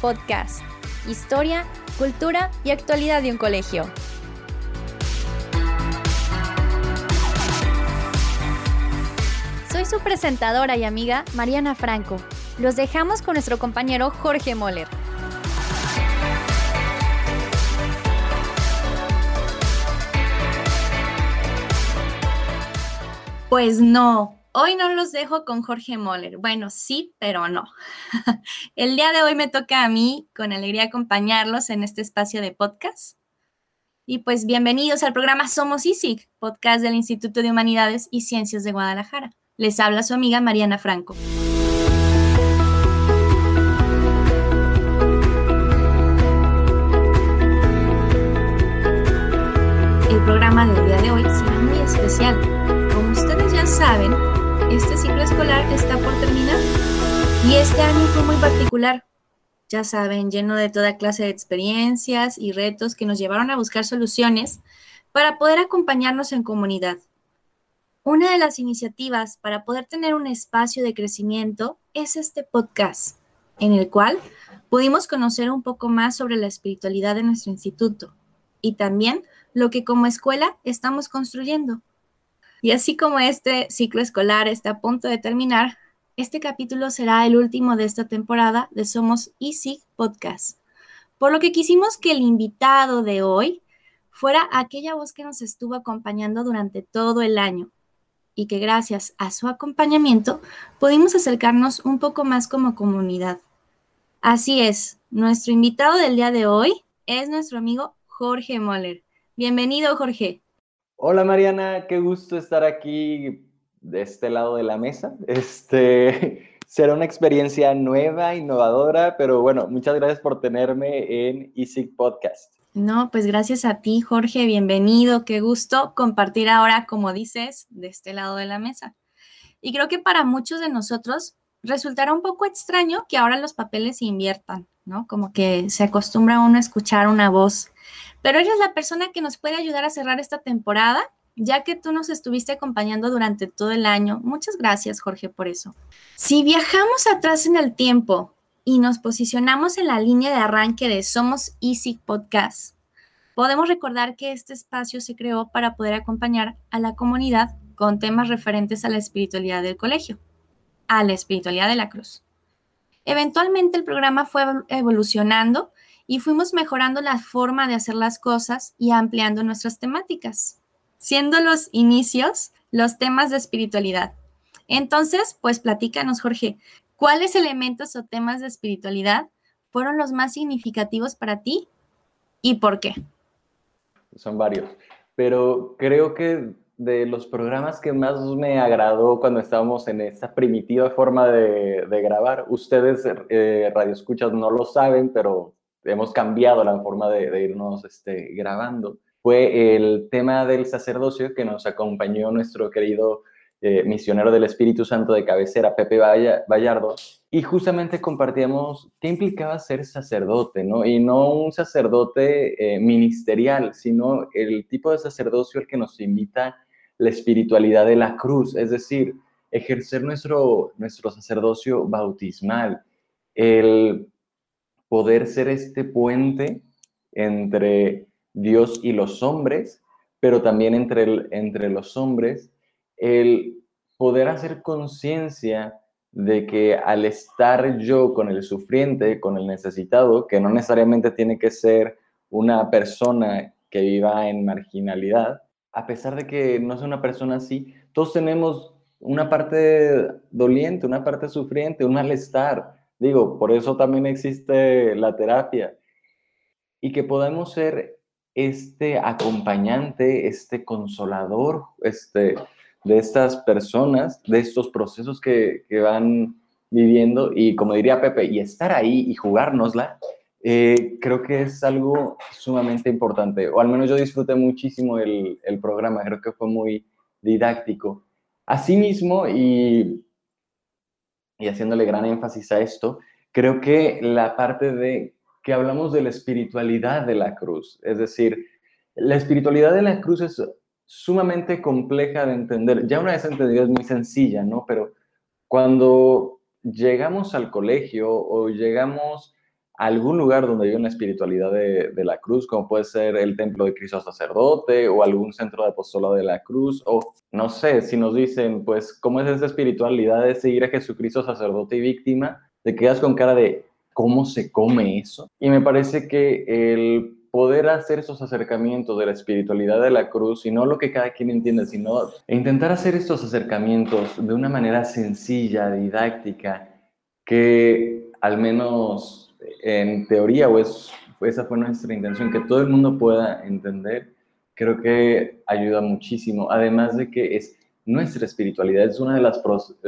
Podcast. Historia, cultura y actualidad de un colegio. Soy su presentadora y amiga Mariana Franco. Los dejamos con nuestro compañero Jorge Moller. Pues no, hoy no los dejo con Jorge Moller. Bueno, sí, pero no. El día de hoy me toca a mí con alegría acompañarlos en este espacio de podcast. Y pues bienvenidos al programa Somos ISIC, podcast del Instituto de Humanidades y Ciencias de Guadalajara. Les habla su amiga Mariana Franco. Este año fue muy particular. Ya saben, lleno de toda clase de experiencias y retos que nos llevaron a buscar soluciones para poder acompañarnos en comunidad. Una de las iniciativas para poder tener un espacio de crecimiento es este podcast, en el cual pudimos conocer un poco más sobre la espiritualidad de nuestro instituto y también lo que como escuela estamos construyendo. Y así como este ciclo escolar está a punto de terminar, este capítulo será el último de esta temporada de Somos Easy Podcast. Por lo que quisimos que el invitado de hoy fuera aquella voz que nos estuvo acompañando durante todo el año y que gracias a su acompañamiento pudimos acercarnos un poco más como comunidad. Así es, nuestro invitado del día de hoy es nuestro amigo Jorge Moller. Bienvenido, Jorge. Hola Mariana, qué gusto estar aquí de este lado de la mesa. Este será una experiencia nueva, innovadora, pero bueno, muchas gracias por tenerme en ESIC Podcast. No, pues gracias a ti, Jorge, bienvenido, qué gusto compartir ahora, como dices, de este lado de la mesa. Y creo que para muchos de nosotros resultará un poco extraño que ahora los papeles se inviertan, ¿no? Como que se acostumbra uno a escuchar una voz pero ella es la persona que nos puede ayudar a cerrar esta temporada, ya que tú nos estuviste acompañando durante todo el año. Muchas gracias, Jorge, por eso. Si viajamos atrás en el tiempo y nos posicionamos en la línea de arranque de Somos Easy Podcast, podemos recordar que este espacio se creó para poder acompañar a la comunidad con temas referentes a la espiritualidad del colegio, a la espiritualidad de la cruz. Eventualmente el programa fue evolucionando y fuimos mejorando la forma de hacer las cosas y ampliando nuestras temáticas, siendo los inicios los temas de espiritualidad. Entonces, pues platícanos, Jorge, ¿cuáles elementos o temas de espiritualidad fueron los más significativos para ti y por qué? Son varios, pero creo que de los programas que más me agradó cuando estábamos en esa primitiva forma de, grabar, ustedes, eh, radioescuchas, no lo saben, pero hemos cambiado la forma de, irnos este, grabando, fue el tema del sacerdocio que nos acompañó nuestro querido eh, misionero del Espíritu Santo de cabecera, Pepe Vallardo, y justamente compartíamos qué implicaba ser sacerdote, ¿no? Y no un sacerdote eh, ministerial, sino el tipo de sacerdocio al que nos invita la espiritualidad de la cruz, es decir, ejercer nuestro, nuestro sacerdocio bautismal, el poder ser este puente entre Dios y los hombres, pero también entre, entre los hombres, el poder hacer conciencia de que al estar yo con el sufriente, con el necesitado, que no necesariamente tiene que ser una persona que viva en marginalidad, a pesar de que no sea una persona así, todos tenemos una parte doliente, una parte sufriente, un malestar, Digo, por eso también existe la terapia. Y que podamos ser este acompañante, este consolador este, de estas personas, de estos procesos que, van viviendo y como diría Pepe, y estar ahí y jugárnosla, eh, creo que es algo sumamente importante, o al menos yo disfruté muchísimo el, el programa, creo que fue muy didáctico. Asimismo, y y haciéndole gran énfasis a esto, creo que la parte de que hablamos de la espiritualidad de la cruz, es decir, la espiritualidad de la cruz es sumamente compleja de entender. Ya una vez entendida es muy sencilla, ¿no? Pero cuando llegamos al colegio o llegamos algún lugar donde hay una espiritualidad de, la cruz, como puede ser el templo de Cristo sacerdote o algún centro de apostolado de la cruz, o no sé, si nos dicen, pues, ¿cómo es esa espiritualidad de seguir a Jesucristo sacerdote y víctima? Te quedas con cara de, ¿cómo se come eso? Y me parece que el poder hacer esos acercamientos de la espiritualidad de la cruz, y no lo que cada quien entiende, sino intentar hacer estos acercamientos de una manera sencilla, didáctica, que al menos en teoría, o es, esa fue nuestra intención, que todo el mundo pueda entender, creo que ayuda muchísimo. Además de que es nuestra espiritualidad, es una de las,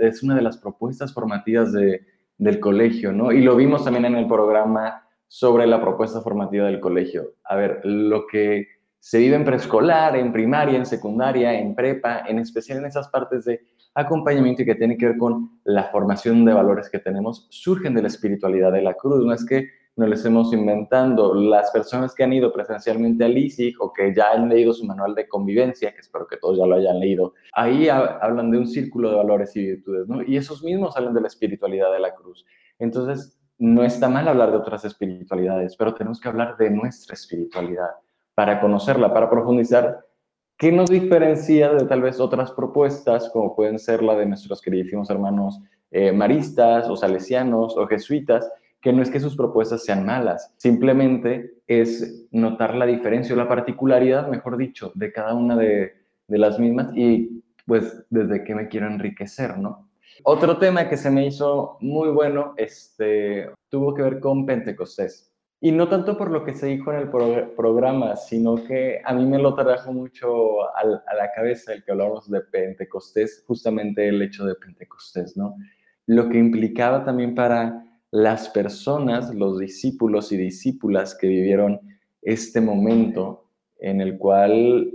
es una de las propuestas formativas de, del colegio, ¿no? Y lo vimos también en el programa sobre la propuesta formativa del colegio. A ver, lo que se vive en preescolar, en primaria, en secundaria, en prepa, en especial en esas partes de acompañamiento y que tiene que ver con la formación de valores que tenemos, surgen de la espiritualidad de la cruz. No es que nos les estemos inventando. Las personas que han ido presencialmente al ISIG o que ya han leído su manual de convivencia, que espero que todos ya lo hayan leído, ahí hablan de un círculo de valores y virtudes, ¿no? Y esos mismos hablan de la espiritualidad de la cruz. Entonces, no está mal hablar de otras espiritualidades, pero tenemos que hablar de nuestra espiritualidad para conocerla, para profundizar ¿Qué nos diferencia de tal vez otras propuestas, como pueden ser la de nuestros queridísimos hermanos eh, maristas o salesianos o jesuitas, que no es que sus propuestas sean malas, simplemente es notar la diferencia o la particularidad, mejor dicho, de cada una de, de las mismas y pues desde que me quiero enriquecer, ¿no? Otro tema que se me hizo muy bueno este, tuvo que ver con Pentecostés. Y no tanto por lo que se dijo en el programa, sino que a mí me lo trajo mucho a, la cabeza el que hablamos de Pentecostés, justamente el hecho de Pentecostés, ¿no? Lo que implicaba también para las personas, los discípulos y discípulas que vivieron este momento en el cual,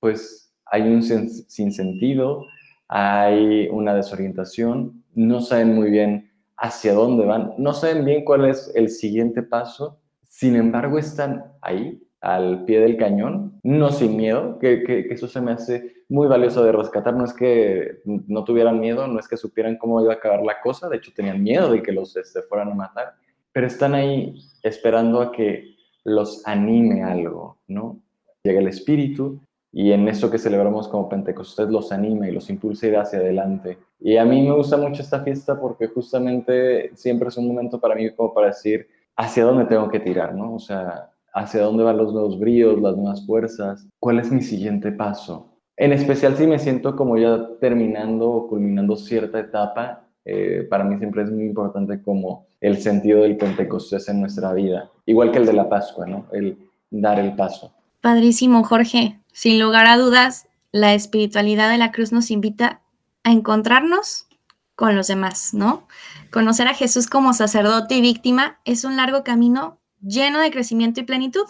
pues, hay un sinsentido, hay una desorientación, no saben muy bien hacia dónde van, no saben bien cuál es el siguiente paso sin embargo, están ahí, al pie del cañón, no sin miedo, que, eso se me hace muy valioso de rescatar. No es que no tuvieran miedo, no es que supieran cómo iba a acabar la cosa, de hecho tenían miedo de que los este, fueran a matar, pero están ahí esperando a que los anime algo, ¿no? Llega el Espíritu y en eso que celebramos como Pentecostés los anima y los impulsa a ir hacia adelante. Y a mí me gusta mucho esta fiesta porque justamente siempre es un momento para mí como para decir, hacia dónde tengo que tirar, ¿no? O sea, hacia dónde van los nuevos bríos, las nuevas fuerzas, cuál es mi siguiente paso. En especial si me siento como ya terminando o culminando cierta etapa, eh, para mí siempre es muy importante como el sentido del Pentecostés en nuestra vida, igual que el de la Pascua, ¿no? El dar el paso. Padrísimo, Jorge. Sin lugar a dudas, la espiritualidad de la cruz nos invita a encontrarnos con los demás, ¿no? Conocer a Jesús como sacerdote y víctima es un largo camino lleno de crecimiento y plenitud,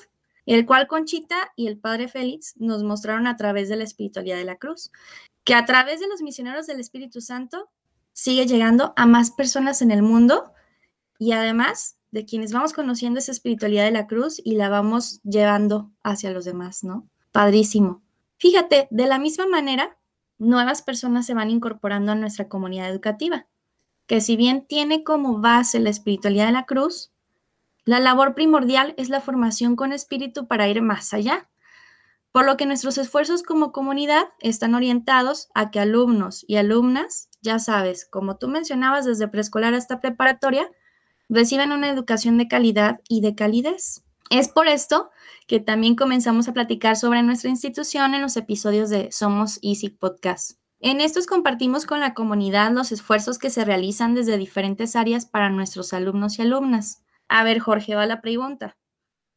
el cual Conchita y el padre Félix nos mostraron a través de la espiritualidad de la cruz, que a través de los misioneros del Espíritu Santo sigue llegando a más personas en el mundo y además de quienes vamos conociendo esa espiritualidad de la cruz y la vamos llevando hacia los demás, ¿no? Padrísimo. Fíjate, de la misma manera, nuevas personas se van incorporando a nuestra comunidad educativa que si bien tiene como base la espiritualidad de la cruz, la labor primordial es la formación con espíritu para ir más allá, por lo que nuestros esfuerzos como comunidad están orientados a que alumnos y alumnas, ya sabes, como tú mencionabas desde preescolar hasta preparatoria, reciban una educación de calidad y de calidez. Es por esto que también comenzamos a platicar sobre nuestra institución en los episodios de Somos Easy Podcast. En estos compartimos con la comunidad los esfuerzos que se realizan desde diferentes áreas para nuestros alumnos y alumnas. A ver, Jorge, va la pregunta.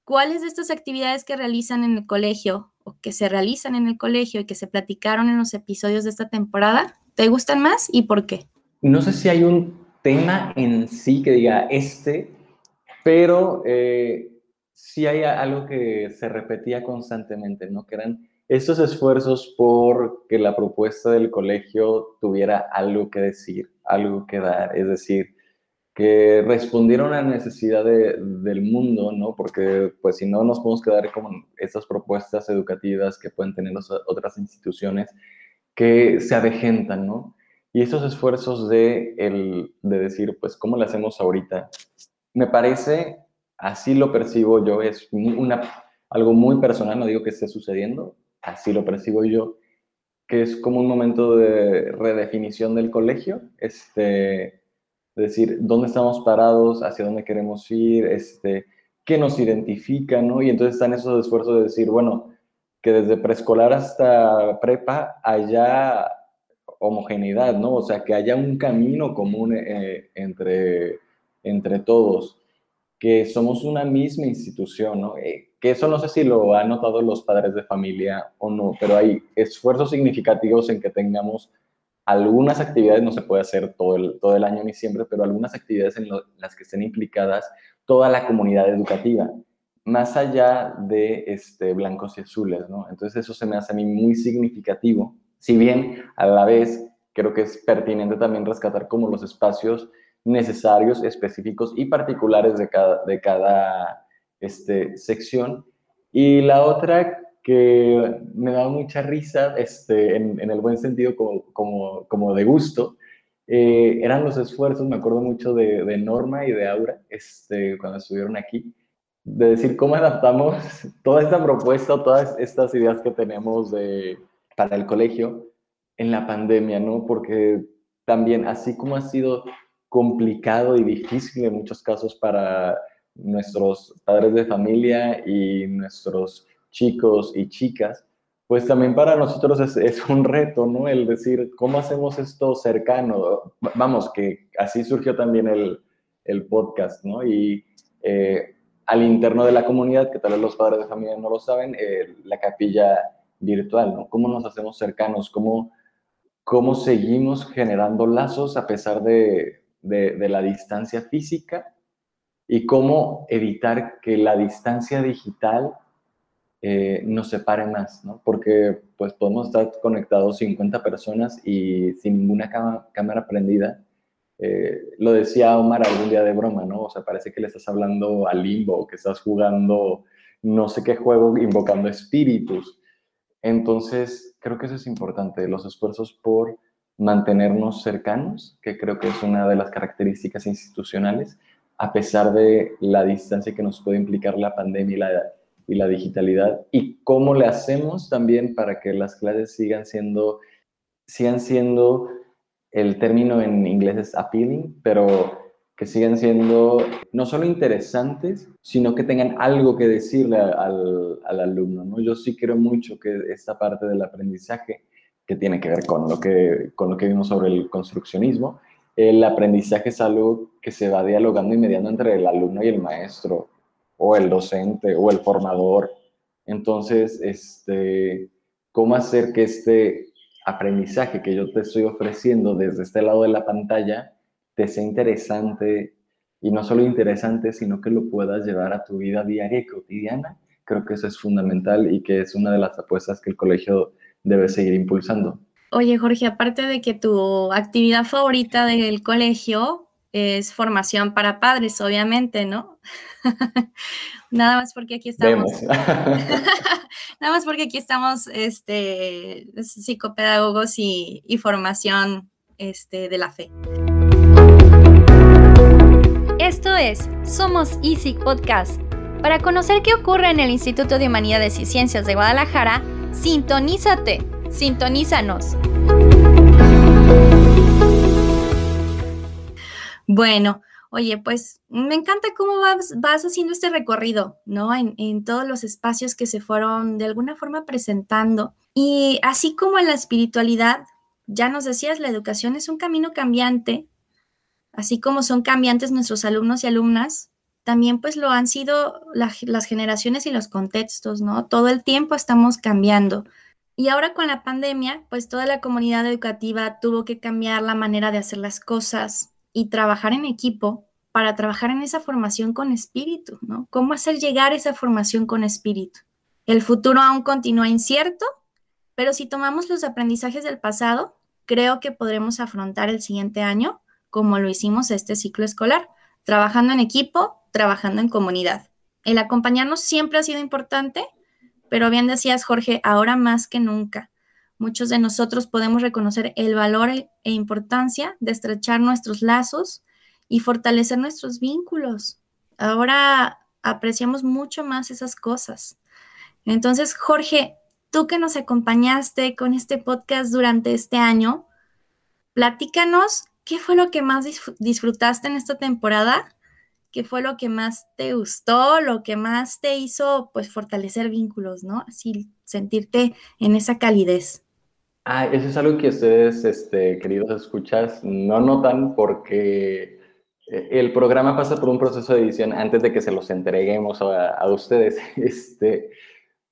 ¿Cuáles de estas actividades que realizan en el colegio o que se realizan en el colegio y que se platicaron en los episodios de esta temporada te gustan más y por qué? No sé si hay un tema en sí que diga este, pero eh, sí hay algo que se repetía constantemente, ¿no? Que eran estos esfuerzos por que la propuesta del colegio tuviera algo que decir, algo que dar, es decir, que respondiera a una necesidad del mundo, ¿no? Porque pues si no nos podemos quedar con estas propuestas educativas que pueden tener otras instituciones que se avejentan, ¿no? Y esos esfuerzos de, el, de decir, pues, ¿cómo lo hacemos ahorita? Me parece así lo percibo yo, es una, algo muy personal, no digo que esté sucediendo, así lo percibo yo, que es como un momento de redefinición del colegio, este, decir dónde estamos parados, hacia dónde queremos ir, este, qué nos identifica, ¿no? Y entonces están esos esfuerzos de decir, bueno, que desde preescolar hasta prepa haya homogeneidad, ¿no? O sea, que haya un camino común eh, entre, entre todos, que somos una misma institución, ¿no? Eh, que eso no sé si lo han notado los padres de familia o no, pero hay esfuerzos significativos en que tengamos algunas actividades, no se puede hacer todo el, todo el año ni siempre, pero algunas actividades en las que estén implicadas toda la comunidad educativa, más allá de este, blancos y azules, ¿no? Entonces eso se me hace a mí muy significativo, si bien a la vez creo que es pertinente también rescatar como los espacios necesarios, específicos y particulares de cada, de cada este, sección. Y la otra que me da mucha risa, este, en, el buen sentido como, como, de gusto, eh, eran los esfuerzos, me acuerdo mucho de, Norma y de Aura, este, cuando estuvieron aquí, de decir cómo adaptamos toda esta propuesta, todas estas ideas que tenemos de, para el colegio en la pandemia, ¿no? Porque también, así como ha sido complicado y difícil en muchos casos para nuestros padres de familia y nuestros chicos y chicas, pues también para nosotros es, un reto, ¿no? El decir, ¿cómo hacemos esto cercano? Vamos, que así surgió también el, el podcast, ¿no? Y eh, al interno de la comunidad, que tal vez los padres de familia no lo saben, la capilla virtual, ¿no? ¿Cómo nos hacemos cercanos? ¿Cómo, cómo seguimos generando lazos a pesar de, de la distancia física? Y cómo evitar que la distancia digital eh, nos separe más. Porque pues podemos estar conectados 50 personas y sin ninguna cámara prendida. Eh, lo decía Omar algún día de broma, ¿no? O sea, parece que le estás hablando al limbo, que estás jugando no sé qué juego invocando espíritus. Entonces, creo que eso es importante, los esfuerzos por mantenernos cercanos, que creo que es una de las características institucionales, a pesar de la distancia que nos puede implicar la pandemia y la y la digitalidad y cómo le hacemos también para que las clases sigan siendo, sigan siendo, el término en inglés es appealing, pero que sigan siendo no solo interesantes, sino que tengan algo que decirle al, al alumno. ¿no? Yo sí creo mucho que esta parte del aprendizaje, que tiene que ver con lo que, con lo que vimos sobre el construccionismo, el aprendizaje es algo que se va dialogando y mediando entre el alumno y el maestro o el docente o el formador. Entonces, este, ¿cómo hacer que este aprendizaje que yo te estoy ofreciendo desde este lado de la pantalla te sea interesante y no solo interesante, sino que lo puedas llevar a tu vida diaria y cotidiana? Creo que eso es fundamental y que es una de las apuestas que el colegio debe seguir impulsando. Oye, Jorge, aparte de que tu actividad favorita del colegio es formación para padres, obviamente, ¿no? Nada más porque aquí estamos. Nada más porque aquí estamos este, psicopedagogos y, formación este, de la fe. Esto es Somos Easy Podcast. Para conocer qué ocurre en el Instituto de Humanidades y Ciencias de Guadalajara, sintonízate, sintonízanos. Bueno, oye, pues me encanta cómo vas, haciendo este recorrido, ¿no? En, todos los espacios que se fueron de alguna forma presentando. Y así como en la espiritualidad, ya nos decías, la educación es un camino cambiante, así como son cambiantes nuestros alumnos y alumnas, también pues lo han sido las generaciones y los contextos, ¿no? Todo el tiempo estamos cambiando. Y ahora con la pandemia, pues toda la comunidad educativa tuvo que cambiar la manera de hacer las cosas, y trabajar en equipo para trabajar en esa formación con espíritu, ¿no? ¿Cómo hacer llegar esa formación con espíritu? El futuro aún continúa incierto, pero si tomamos los aprendizajes del pasado, creo que podremos afrontar el siguiente año como lo hicimos este ciclo escolar, trabajando en equipo, trabajando en comunidad. El acompañarnos siempre ha sido importante, pero bien decías, Jorge, ahora más que nunca. Muchos de nosotros podemos reconocer el valor e, e importancia de estrechar nuestros lazos y fortalecer nuestros vínculos. Ahora apreciamos mucho más esas cosas. Entonces, Jorge, tú que nos acompañaste con este podcast durante este año, platícanos qué fue lo que más disfrutaste en esta temporada, qué fue lo que más te gustó, lo que más te hizo pues fortalecer vínculos, ¿no? Así sentirte en esa calidez. Ah, eso es algo que ustedes, este, queridos escuchas, no notan porque eh, el programa pasa por un proceso de edición antes de que se los entreguemos a, ustedes. Este,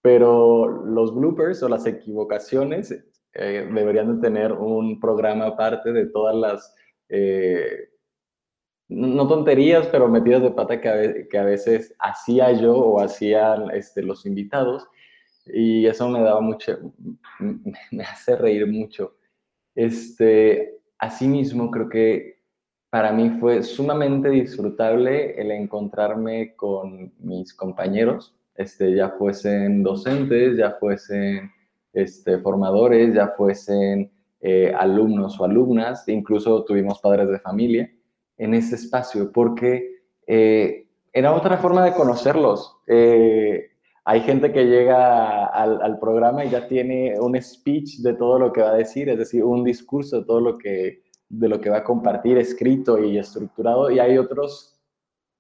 pero los bloopers o las equivocaciones eh, deberían de tener un programa aparte de todas las, eh, no tonterías, pero metidas de pata que a, que a veces hacía yo o hacían este, los invitados. Y eso me daba mucho, me hace reír mucho. Este, asimismo, creo que para mí fue sumamente disfrutable el encontrarme con mis compañeros, este, ya fuesen docentes, ya fuesen este, formadores, ya fuesen eh, alumnos o alumnas, incluso tuvimos padres de familia en ese espacio, porque eh, era otra forma de conocerlos. Eh, hay gente que llega al, programa y ya tiene un speech de todo lo que va a decir, es decir, un discurso de todo lo que de lo que va a compartir escrito y estructurado, y hay otros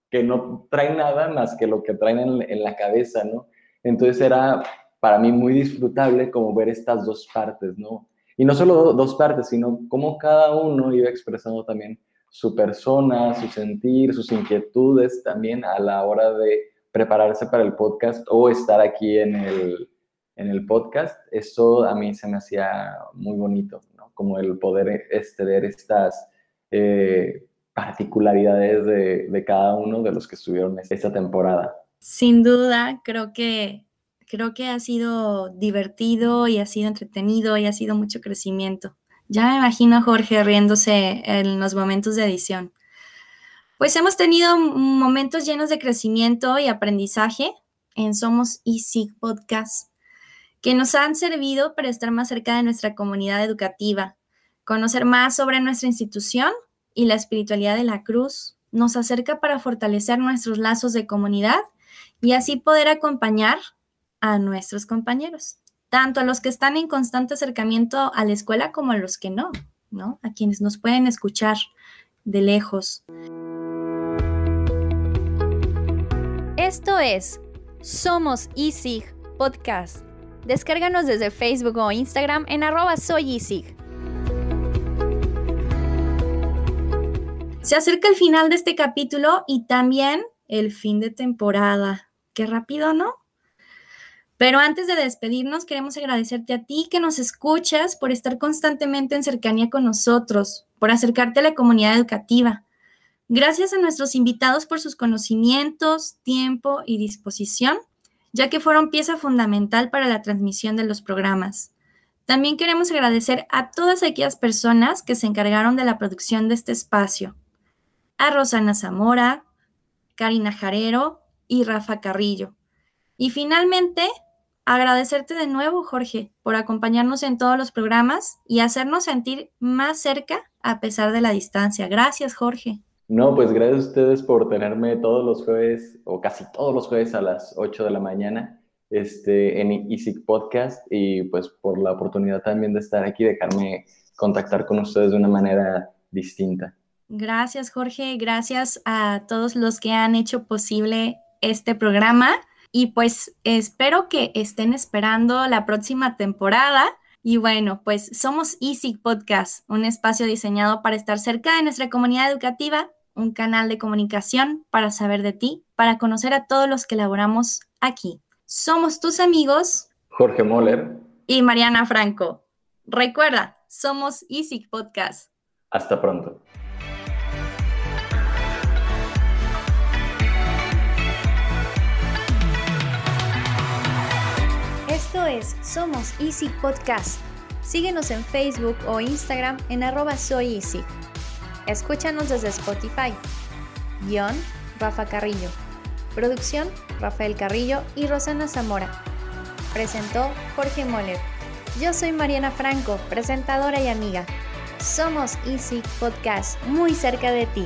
que no traen nada más que lo que traen en, la cabeza, ¿no? Entonces era para mí muy disfrutable como ver estas dos partes, ¿no? Y no solo dos partes, sino cómo cada uno iba expresando también su persona, su sentir, sus inquietudes también a la hora de prepararse para el podcast o estar aquí en el, en el podcast. Eso a mí se me hacía muy bonito como el poder exceder estas eh, particularidades de, cada uno de los que estuvieron esta temporada. Sin duda, creo que, creo que ha sido divertido y ha sido entretenido y ha sido mucho crecimiento. Ya me imagino a Jorge riéndose en los momentos de edición. Pues hemos tenido momentos llenos de crecimiento y aprendizaje en Somos Easy Podcast que nos han servido para estar más cerca de nuestra comunidad educativa, conocer más sobre nuestra institución y la espiritualidad de la cruz, nos acerca para fortalecer nuestros lazos de comunidad y así poder acompañar a nuestros compañeros, tanto a los que están en constante acercamiento a la escuela como a los que no, ¿no? A quienes nos pueden escuchar de lejos. Esto es Somos ISIG Podcast Descárganos desde Facebook o Instagram en arroba soyisig. Se acerca el final de este capítulo y también el fin de temporada. Qué rápido, ¿no? Pero antes de despedirnos, queremos agradecerte a ti que nos escuchas por estar constantemente en cercanía con nosotros, por acercarte a la comunidad educativa. Gracias a nuestros invitados por sus conocimientos, tiempo y disposición ya que fueron pieza fundamental para la transmisión de los programas. También queremos agradecer a todas aquellas personas que se encargaron de la producción de este espacio. A Rosana Zamora, Karina Jarero y Rafa Carrillo. Y finalmente, agradecerte de nuevo, Jorge, por acompañarnos en todos los programas y hacernos sentir más cerca a pesar de la distancia. Gracias, Jorge. No, pues gracias a ustedes por tenerme todos los jueves, o casi todos los jueves a las 8 de la mañana, este, en EASIC Podcast, y pues por la oportunidad también de estar aquí, dejarme contactar con ustedes de una manera distinta. Gracias, Jorge. Gracias a todos los que han hecho posible este programa. Y pues espero que estén esperando la próxima temporada. Y bueno, pues somos EASIC Podcast, un espacio diseñado para estar cerca de nuestra comunidad educativa un canal de comunicación para saber de ti, para conocer a todos los que laboramos aquí. Somos tus amigos Jorge Moller y Mariana Franco. Recuerda, somos Easy Podcast. Hasta pronto. Es Somos Easy Podcast. Síguenos en Facebook o Instagram en arroba. Escúchanos desde Spotify. Guión, Rafa Carrillo. Producción, Rafael Carrillo y Rosana Zamora. Presentó Jorge Moller. Yo soy Mariana Franco, presentadora y amiga. Somos Easy Podcast, muy cerca de ti.